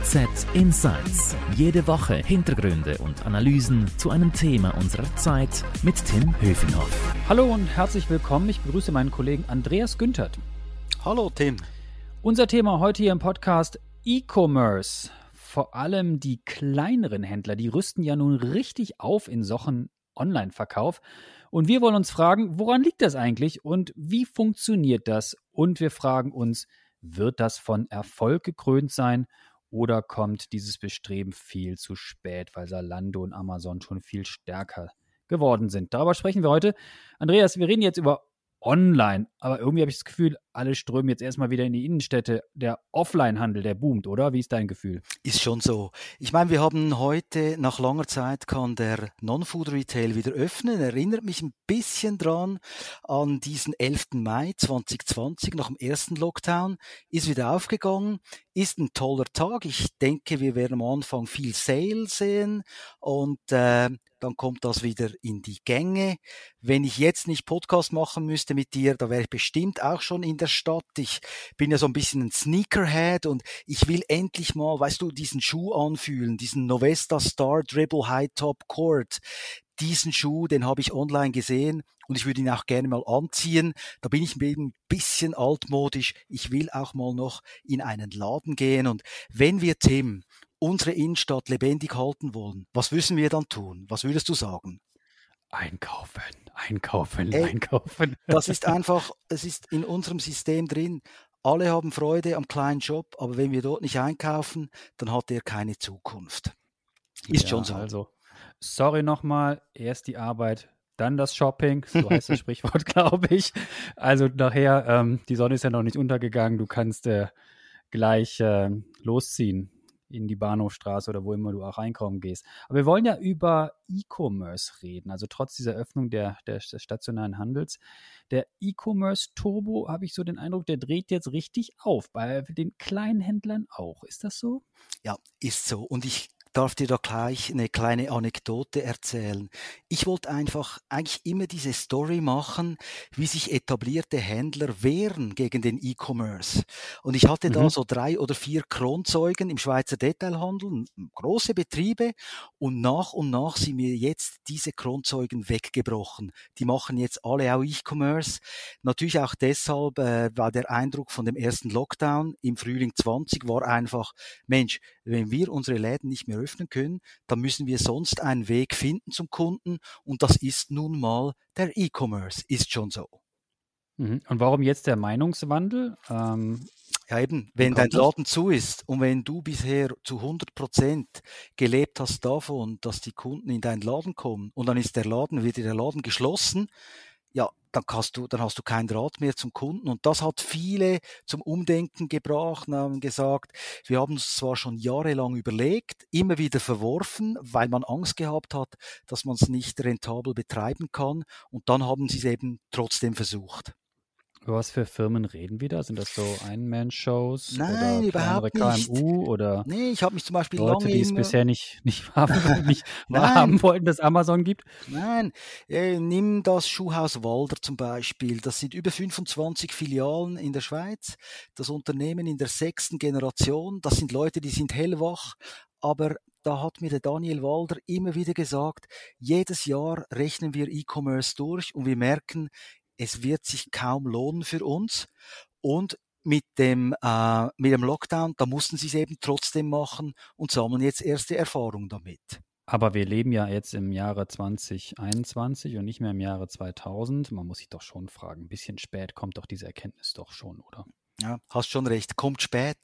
OZ Insights. Jede Woche Hintergründe und Analysen zu einem Thema unserer Zeit mit Tim Höfinghoff. Hallo und herzlich willkommen. Ich begrüße meinen Kollegen Andreas Günthert. Hallo Tim. Unser Thema heute hier im Podcast E-Commerce. Vor allem die kleineren Händler, die rüsten ja nun richtig auf in Sachen Online-Verkauf. Und wir wollen uns fragen, woran liegt das eigentlich und wie funktioniert das? Und wir fragen uns, wird das von Erfolg gekrönt sein oder kommt dieses Bestreben viel zu spät, weil Salando und Amazon schon viel stärker geworden sind? Darüber sprechen wir heute. Andreas, wir reden jetzt über online. Aber irgendwie habe ich das Gefühl, alle strömen jetzt erstmal wieder in die Innenstädte. Der Offline-Handel, der boomt, oder? Wie ist dein Gefühl? Ist schon so. Ich meine, wir haben heute, nach langer Zeit, kann der Non-Food-Retail wieder öffnen. Erinnert mich ein bisschen dran an diesen 11. Mai 2020, nach dem ersten Lockdown. Ist wieder aufgegangen. Ist ein toller Tag. Ich denke, wir werden am Anfang viel Sale sehen und äh, dann kommt das wieder in die Gänge. Wenn ich jetzt nicht Podcast machen müsste mit dir, da wäre ich bestimmt auch schon in der Stadt. Ich bin ja so ein bisschen ein Sneakerhead und ich will endlich mal, weißt du, diesen Schuh anfühlen, diesen Novesta Star Dribble High Top Court. Diesen Schuh, den habe ich online gesehen und ich würde ihn auch gerne mal anziehen. Da bin ich eben ein bisschen altmodisch. Ich will auch mal noch in einen Laden gehen und wenn wir Tim unsere Innenstadt lebendig halten wollen, was müssen wir dann tun? Was würdest du sagen? Einkaufen, einkaufen, Ey, einkaufen. Das ist einfach, es ist in unserem System drin. Alle haben Freude am kleinen Job, aber wenn wir dort nicht einkaufen, dann hat er keine Zukunft. Ist ja, schon so. Also, sorry nochmal, erst die Arbeit, dann das Shopping, so heißt das Sprichwort, glaube ich. Also nachher, ähm, die Sonne ist ja noch nicht untergegangen, du kannst äh, gleich äh, losziehen in die Bahnhofstraße oder wo immer du auch einkaufen gehst. Aber wir wollen ja über E-Commerce reden, also trotz dieser Öffnung der, der, des stationären Handels. Der E-Commerce Turbo, habe ich so den Eindruck, der dreht jetzt richtig auf, bei den kleinen Händlern auch. Ist das so? Ja, ist so. Und ich darf dir da gleich eine kleine Anekdote erzählen. Ich wollte einfach eigentlich immer diese Story machen, wie sich etablierte Händler wehren gegen den E-Commerce. Und ich hatte mhm. da so drei oder vier Kronzeugen im Schweizer Detailhandel, große Betriebe, und nach und nach sind mir jetzt diese Kronzeugen weggebrochen. Die machen jetzt alle auch E-Commerce. Natürlich auch deshalb, äh, weil der Eindruck von dem ersten Lockdown im Frühling 20 war einfach, Mensch, wenn wir unsere Läden nicht mehr öffnen können, dann müssen wir sonst einen Weg finden zum Kunden und das ist nun mal der E-Commerce, ist schon so. Mhm. Und warum jetzt der Meinungswandel? Ähm, ja eben, wenn dein Laden zu ist und wenn du bisher zu 100 Prozent gelebt hast davon, dass die Kunden in deinen Laden kommen und dann ist der Laden wieder der Laden geschlossen, ja, dann, kannst du, dann hast du keinen Draht mehr zum Kunden. Und das hat viele zum Umdenken gebracht und haben gesagt, wir haben es zwar schon jahrelang überlegt, immer wieder verworfen, weil man Angst gehabt hat, dass man es nicht rentabel betreiben kann. Und dann haben sie es eben trotzdem versucht. Über was für Firmen reden wir da? Sind das so Ein-Man-Shows? Nein, oder überhaupt nicht. KMU oder nee, ich habe mich zum Beispiel Leute, die es bisher nicht, nicht, haben, nicht haben wollten, dass Amazon gibt? Nein, äh, nimm das Schuhhaus Walder zum Beispiel. Das sind über 25 Filialen in der Schweiz. Das Unternehmen in der sechsten Generation. Das sind Leute, die sind hellwach, aber da hat mir der Daniel Walder immer wieder gesagt, jedes Jahr rechnen wir E-Commerce durch und wir merken, es wird sich kaum lohnen für uns. Und mit dem, äh, mit dem Lockdown, da mussten sie es eben trotzdem machen und sammeln jetzt erste Erfahrungen damit. Aber wir leben ja jetzt im Jahre 2021 und nicht mehr im Jahre 2000. Man muss sich doch schon fragen, ein bisschen spät kommt doch diese Erkenntnis doch schon, oder? Ja, hast schon recht, kommt spät.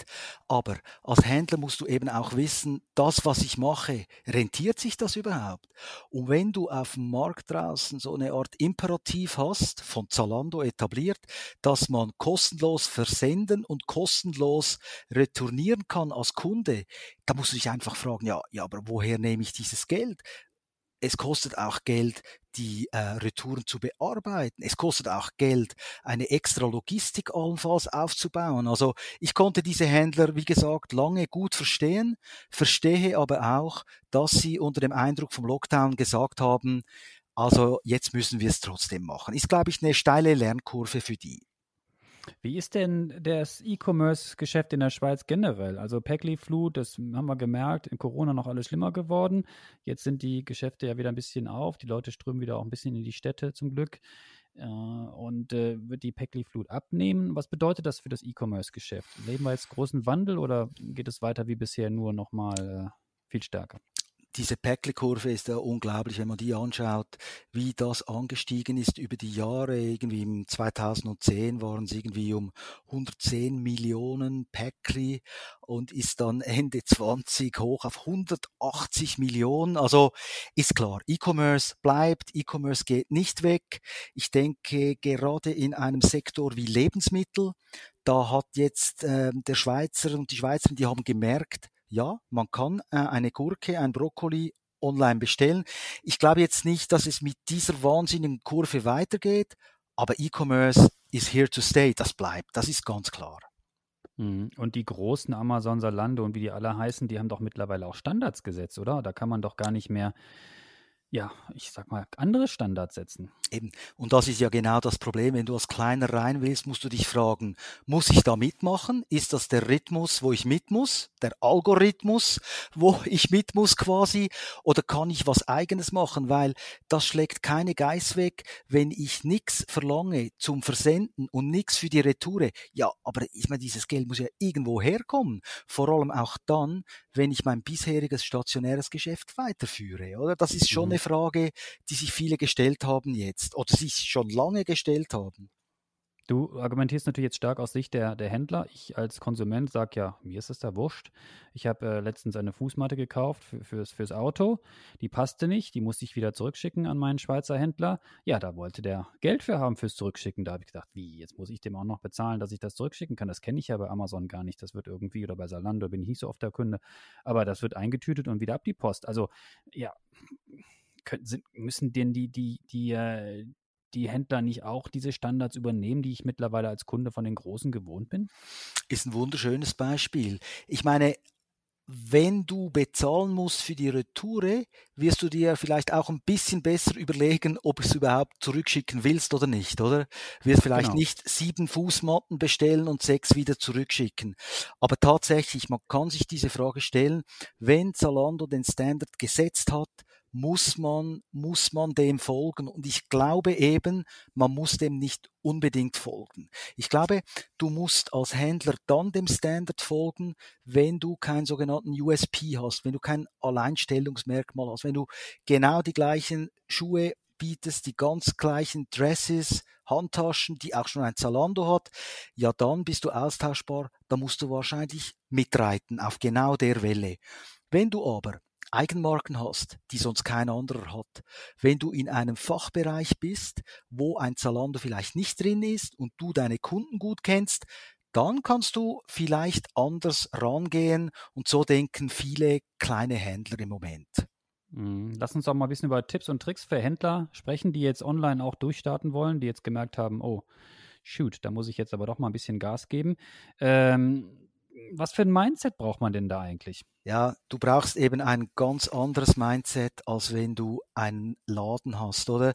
Aber als Händler musst du eben auch wissen, das, was ich mache, rentiert sich das überhaupt? Und wenn du auf dem Markt draußen so eine Art Imperativ hast, von Zalando etabliert, dass man kostenlos versenden und kostenlos retournieren kann als Kunde, da musst du dich einfach fragen, ja, ja, aber woher nehme ich dieses Geld? Es kostet auch Geld, die äh, Retouren zu bearbeiten. Es kostet auch Geld, eine extra Logistik allenfalls aufzubauen. Also ich konnte diese Händler, wie gesagt, lange gut verstehen, verstehe aber auch, dass sie unter dem Eindruck vom Lockdown gesagt haben, also jetzt müssen wir es trotzdem machen. Ist, glaube ich, eine steile Lernkurve für die. Wie ist denn das E-Commerce-Geschäft in der Schweiz generell? Also Packly Flut, das haben wir gemerkt, in Corona noch alles schlimmer geworden. Jetzt sind die Geschäfte ja wieder ein bisschen auf. Die Leute strömen wieder auch ein bisschen in die Städte zum Glück. Äh, und äh, wird die Packly Flut abnehmen? Was bedeutet das für das E-Commerce-Geschäft? Leben wir jetzt großen Wandel oder geht es weiter wie bisher nur nochmal äh, viel stärker? Diese Päckle-Kurve ist ja unglaublich, wenn man die anschaut, wie das angestiegen ist über die Jahre. Irgendwie im 2010 waren es irgendwie um 110 Millionen Päckli und ist dann Ende 20 hoch auf 180 Millionen. Also ist klar, E-Commerce bleibt, E-Commerce geht nicht weg. Ich denke, gerade in einem Sektor wie Lebensmittel, da hat jetzt äh, der Schweizer und die Schweizer, die haben gemerkt, ja, man kann äh, eine Gurke, ein Brokkoli online bestellen. Ich glaube jetzt nicht, dass es mit dieser wahnsinnigen Kurve weitergeht, aber E-Commerce is here to stay. Das bleibt, das ist ganz klar. Mhm. Und die großen Amazon, Salando und wie die alle heißen, die haben doch mittlerweile auch Standards gesetzt, oder? Da kann man doch gar nicht mehr ja, ich sag mal, andere Standards setzen. Eben. Und das ist ja genau das Problem. Wenn du als Kleiner rein willst, musst du dich fragen, muss ich da mitmachen? Ist das der Rhythmus, wo ich mit muss? Der Algorithmus, wo ich mit muss quasi? Oder kann ich was eigenes machen? Weil das schlägt keine Geiß weg, wenn ich nichts verlange zum Versenden und nichts für die Retoure. Ja, aber ich meine, dieses Geld muss ja irgendwo herkommen. Vor allem auch dann, wenn ich mein bisheriges stationäres Geschäft weiterführe, oder? Das ist schon mhm. eine Frage, die sich viele gestellt haben jetzt oder sich schon lange gestellt haben. Du argumentierst natürlich jetzt stark aus Sicht der, der Händler. Ich als Konsument sage ja, mir ist es da wurscht. Ich habe äh, letztens eine Fußmatte gekauft für, fürs, fürs Auto. Die passte nicht, die musste ich wieder zurückschicken an meinen Schweizer Händler. Ja, da wollte der Geld für haben fürs Zurückschicken. Da habe ich gedacht, wie, jetzt muss ich dem auch noch bezahlen, dass ich das zurückschicken kann. Das kenne ich ja bei Amazon gar nicht. Das wird irgendwie, oder bei Salando bin ich nicht so oft der Kunde. Aber das wird eingetütet und wieder ab die Post. Also, ja, können, sind, müssen denn die, die, die, äh, die Händler nicht auch diese Standards übernehmen, die ich mittlerweile als Kunde von den Großen gewohnt bin? Ist ein wunderschönes Beispiel. Ich meine, wenn du bezahlen musst für die Retoure, wirst du dir vielleicht auch ein bisschen besser überlegen, ob du es überhaupt zurückschicken willst oder nicht, oder? Wirst vielleicht genau. nicht sieben Fußmatten bestellen und sechs wieder zurückschicken. Aber tatsächlich, man kann sich diese Frage stellen, wenn Zalando den Standard gesetzt hat, muss man, muss man dem folgen. Und ich glaube eben, man muss dem nicht unbedingt folgen. Ich glaube, du musst als Händler dann dem Standard folgen, wenn du keinen sogenannten USP hast, wenn du kein Alleinstellungsmerkmal hast, wenn du genau die gleichen Schuhe bietest, die ganz gleichen Dresses, Handtaschen, die auch schon ein Zalando hat, ja dann bist du austauschbar, da musst du wahrscheinlich mitreiten auf genau der Welle. Wenn du aber Eigenmarken hast, die sonst kein anderer hat. Wenn du in einem Fachbereich bist, wo ein Zalando vielleicht nicht drin ist und du deine Kunden gut kennst, dann kannst du vielleicht anders rangehen und so denken viele kleine Händler im Moment. Mhm. Lass uns doch mal ein bisschen über Tipps und Tricks für Händler sprechen, die jetzt online auch durchstarten wollen, die jetzt gemerkt haben, oh, shoot, da muss ich jetzt aber doch mal ein bisschen Gas geben. Ähm, was für ein Mindset braucht man denn da eigentlich? Ja, du brauchst eben ein ganz anderes Mindset, als wenn du einen Laden hast, oder?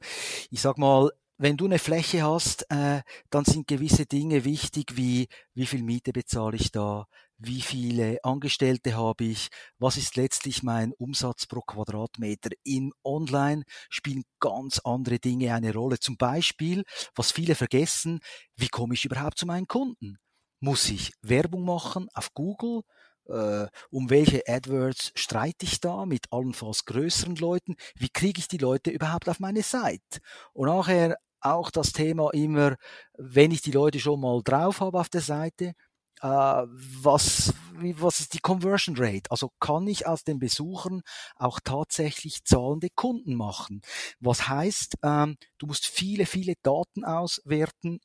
Ich sag mal, wenn du eine Fläche hast, äh, dann sind gewisse Dinge wichtig, wie wie viel Miete bezahle ich da, wie viele Angestellte habe ich, was ist letztlich mein Umsatz pro Quadratmeter. In Online spielen ganz andere Dinge eine Rolle. Zum Beispiel, was viele vergessen, wie komme ich überhaupt zu meinen Kunden? Muss ich Werbung machen auf Google? Äh, um welche AdWords streite ich da mit allenfalls größeren Leuten? Wie kriege ich die Leute überhaupt auf meine Seite? Und nachher auch das Thema immer, wenn ich die Leute schon mal drauf habe auf der Seite, äh, was, was ist die Conversion Rate? Also kann ich aus den Besuchern auch tatsächlich zahlende Kunden machen? Was heißt, ähm, du musst viele, viele Daten auswerten,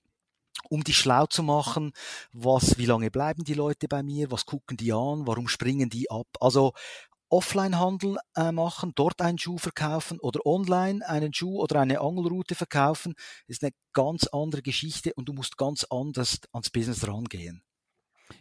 um die schlau zu machen, was, wie lange bleiben die Leute bei mir, was gucken die an, warum springen die ab. Also Offline-Handel äh, machen, dort einen Schuh verkaufen oder online einen Schuh oder eine Angelroute verkaufen, ist eine ganz andere Geschichte und du musst ganz anders ans Business rangehen.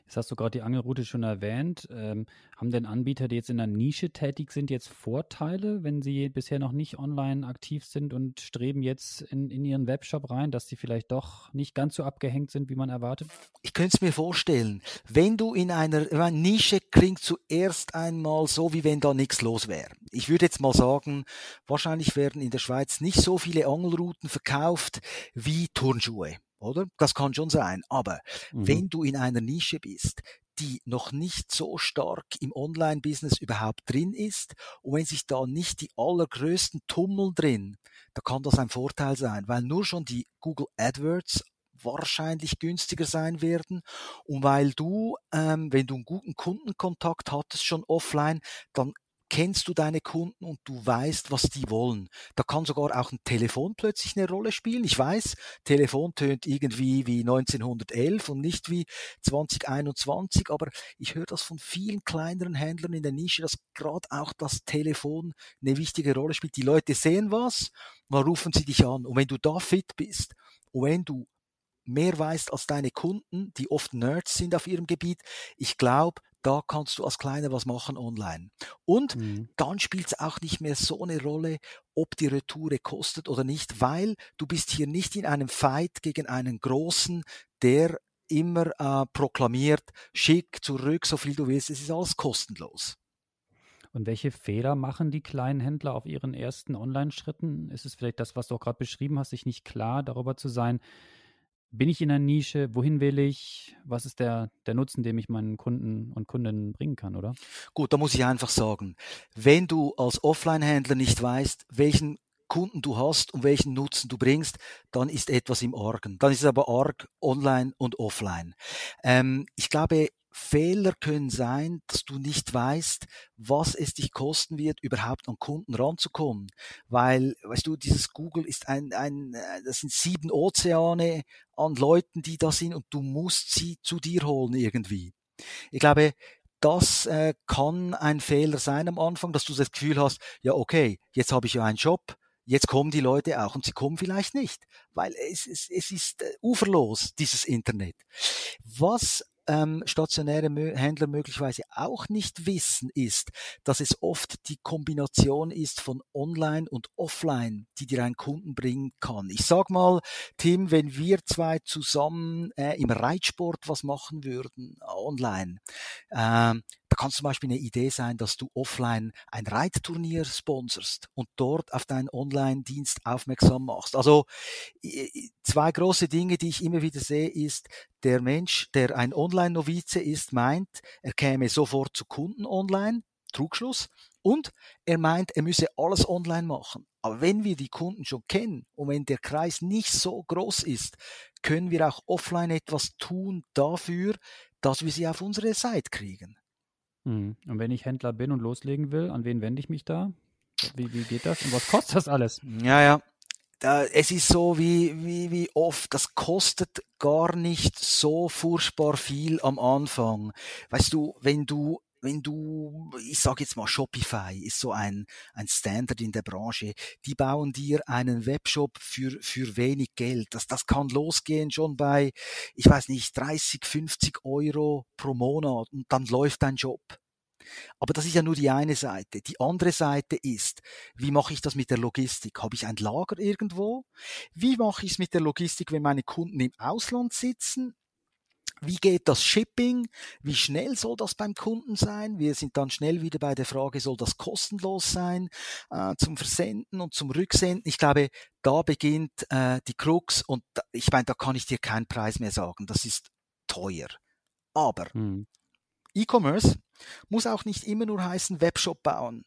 Jetzt hast du gerade die Angelroute schon erwähnt. Ähm, haben denn Anbieter, die jetzt in der Nische tätig sind, jetzt Vorteile, wenn sie bisher noch nicht online aktiv sind und streben jetzt in, in ihren Webshop rein, dass sie vielleicht doch nicht ganz so abgehängt sind, wie man erwartet? Ich könnte es mir vorstellen. Wenn du in einer meine, Nische klingt zuerst einmal so, wie wenn da nichts los wäre. Ich würde jetzt mal sagen, wahrscheinlich werden in der Schweiz nicht so viele Angelrouten verkauft wie Turnschuhe oder? Das kann schon sein. Aber mhm. wenn du in einer Nische bist, die noch nicht so stark im Online-Business überhaupt drin ist und wenn sich da nicht die allergrößten tummeln drin, da kann das ein Vorteil sein, weil nur schon die Google AdWords wahrscheinlich günstiger sein werden und weil du, ähm, wenn du einen guten Kundenkontakt hattest schon offline, dann kennst du deine Kunden und du weißt, was die wollen. Da kann sogar auch ein Telefon plötzlich eine Rolle spielen. Ich weiß, Telefon tönt irgendwie wie 1911 und nicht wie 2021, aber ich höre das von vielen kleineren Händlern in der Nische, dass gerade auch das Telefon eine wichtige Rolle spielt. Die Leute sehen was, dann rufen sie dich an. Und wenn du da fit bist und wenn du mehr weißt als deine Kunden, die oft Nerds sind auf ihrem Gebiet, ich glaube, da kannst du als Kleiner was machen online. Und mhm. dann spielt es auch nicht mehr so eine Rolle, ob die Retoure kostet oder nicht, weil du bist hier nicht in einem Fight gegen einen Großen, der immer äh, proklamiert, schick zurück, so viel du willst, es ist alles kostenlos. Und welche Fehler machen die kleinen Händler auf ihren ersten Online-Schritten? Ist es vielleicht das, was du auch gerade beschrieben hast, sich nicht klar darüber zu sein, bin ich in einer Nische? Wohin will ich? Was ist der, der Nutzen, den ich meinen Kunden und Kundinnen bringen kann, oder? Gut, da muss ich einfach sagen, wenn du als Offline-Händler nicht weißt, welchen Kunden du hast und welchen Nutzen du bringst, dann ist etwas im Argen. Dann ist es aber arg online und offline. Ähm, ich glaube, Fehler können sein, dass du nicht weißt, was es dich kosten wird, überhaupt an Kunden ranzukommen. Weil, weißt du, dieses Google ist ein, ein, das sind sieben Ozeane an Leuten, die da sind und du musst sie zu dir holen irgendwie. Ich glaube, das äh, kann ein Fehler sein am Anfang, dass du das Gefühl hast, ja okay, jetzt habe ich ja einen Job, jetzt kommen die Leute auch und sie kommen vielleicht nicht, weil es, es, es ist äh, uferlos, dieses Internet. Was ähm, stationäre Händler möglicherweise auch nicht wissen, ist, dass es oft die Kombination ist von Online und Offline, die dir einen Kunden bringen kann. Ich sag mal, Tim, wenn wir zwei zusammen äh, im Reitsport was machen würden, online, äh, da kann zum Beispiel eine Idee sein, dass du offline ein Reitturnier sponsorst und dort auf deinen Online-Dienst aufmerksam machst. Also zwei große Dinge, die ich immer wieder sehe, ist, der Mensch, der ein Online-Novize ist, meint, er käme sofort zu Kunden online, Trugschluss, und er meint, er müsse alles online machen. Aber wenn wir die Kunden schon kennen und wenn der Kreis nicht so groß ist, können wir auch offline etwas tun dafür, dass wir sie auf unsere Seite kriegen. Mhm. Und wenn ich Händler bin und loslegen will, an wen wende ich mich da? Wie, wie geht das und was kostet das alles? Ja, ja. Da, es ist so wie, wie, wie oft, das kostet gar nicht so furchtbar viel am Anfang. Weißt du, wenn du wenn du, ich sage jetzt mal Shopify ist so ein, ein Standard in der Branche, die bauen dir einen Webshop für, für wenig Geld. Das, das kann losgehen schon bei, ich weiß nicht, 30, 50 Euro pro Monat und dann läuft dein Job. Aber das ist ja nur die eine Seite. Die andere Seite ist, wie mache ich das mit der Logistik? Habe ich ein Lager irgendwo? Wie mache ich es mit der Logistik, wenn meine Kunden im Ausland sitzen? Wie geht das Shipping? Wie schnell soll das beim Kunden sein? Wir sind dann schnell wieder bei der Frage, soll das kostenlos sein äh, zum Versenden und zum Rücksenden? Ich glaube, da beginnt äh, die Krux und da, ich meine, da kann ich dir keinen Preis mehr sagen. Das ist teuer. Aber hm. E-Commerce muss auch nicht immer nur heißen Webshop bauen.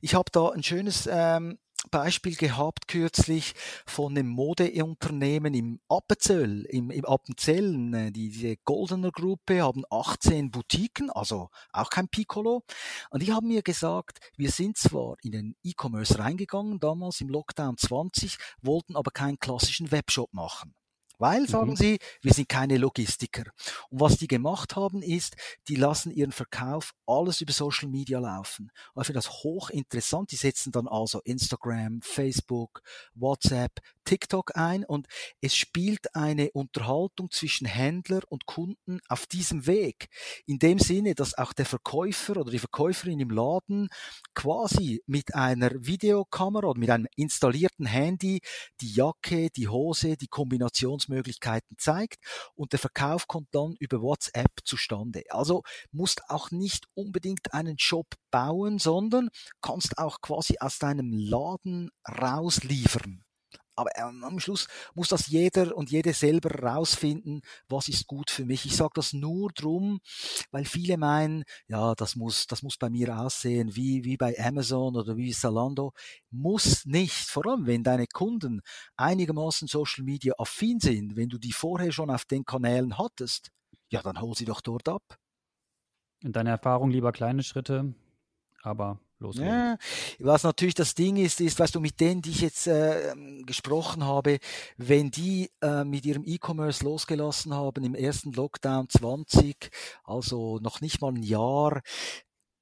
Ich habe da ein schönes ähm, Beispiel gehabt kürzlich von einem Modeunternehmen im Appenzell, im, im Appenzellen, äh, die, diese Goldener Gruppe haben 18 Boutiquen, also auch kein Piccolo. Und die haben mir gesagt, wir sind zwar in den E-Commerce reingegangen, damals im Lockdown 20, wollten aber keinen klassischen Webshop machen. Weil, sagen mhm. sie, wir sind keine Logistiker. Und was die gemacht haben, ist, die lassen ihren Verkauf alles über Social Media laufen. Und ich finde das hochinteressant. Die setzen dann also Instagram, Facebook, WhatsApp, TikTok ein und es spielt eine Unterhaltung zwischen Händler und Kunden auf diesem Weg. In dem Sinne, dass auch der Verkäufer oder die Verkäuferin im Laden quasi mit einer Videokamera oder mit einem installierten Handy die Jacke, die Hose, die Kombinationsmöglichkeiten zeigt und der Verkauf kommt dann über WhatsApp zustande. Also musst auch nicht unbedingt einen Shop bauen, sondern kannst auch quasi aus deinem Laden rausliefern. Aber ähm, am Schluss muss das jeder und jede selber rausfinden, was ist gut für mich. Ich sage das nur drum, weil viele meinen, ja, das muss, das muss bei mir aussehen wie, wie bei Amazon oder wie Zalando. Muss nicht. Vor allem, wenn deine Kunden einigermaßen Social Media affin sind, wenn du die vorher schon auf den Kanälen hattest, ja, dann hol sie doch dort ab. In deiner Erfahrung lieber kleine Schritte, aber loslegen. Ja, was natürlich das Ding ist, ist, weißt du, mit denen, die ich jetzt äh, gesprochen habe, wenn die äh, mit ihrem E-Commerce losgelassen haben im ersten Lockdown 20, also noch nicht mal ein Jahr,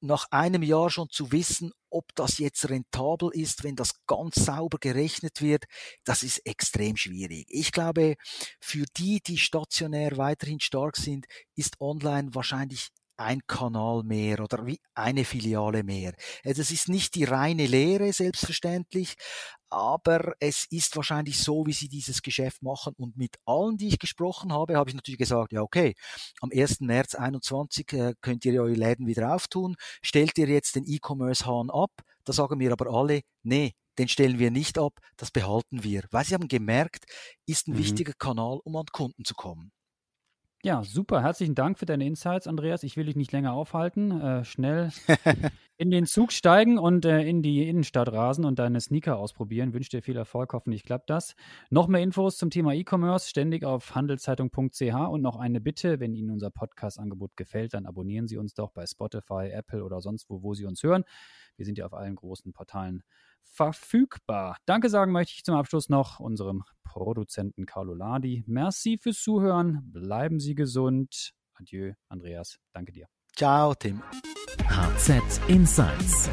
nach einem Jahr schon zu wissen, ob das jetzt rentabel ist, wenn das ganz sauber gerechnet wird, das ist extrem schwierig. Ich glaube, für die, die stationär weiterhin stark sind, ist online wahrscheinlich ein Kanal mehr oder wie eine Filiale mehr. Das also ist nicht die reine Lehre, selbstverständlich, aber es ist wahrscheinlich so, wie sie dieses Geschäft machen. Und mit allen, die ich gesprochen habe, habe ich natürlich gesagt, ja, okay, am 1. März 21 äh, könnt ihr eure Läden wieder auftun. Stellt ihr jetzt den E-Commerce-Hahn ab? Da sagen mir aber alle, nee, den stellen wir nicht ab, das behalten wir. Weil sie haben gemerkt, ist ein mhm. wichtiger Kanal, um an Kunden zu kommen. Ja, super. Herzlichen Dank für deine Insights, Andreas. Ich will dich nicht länger aufhalten. Äh, schnell in den Zug steigen und äh, in die Innenstadt rasen und deine Sneaker ausprobieren. Wünsche dir viel Erfolg. Hoffentlich klappt das. Noch mehr Infos zum Thema E-Commerce ständig auf handelszeitung.ch und noch eine Bitte. Wenn Ihnen unser Podcast-Angebot gefällt, dann abonnieren Sie uns doch bei Spotify, Apple oder sonst wo, wo Sie uns hören. Wir sind ja auf allen großen Portalen verfügbar. Danke sagen möchte ich zum Abschluss noch unserem Produzenten Carlo Ladi. Merci fürs Zuhören. Bleiben Sie gesund. Adieu, Andreas. Danke dir. Ciao, Tim. HZ Insights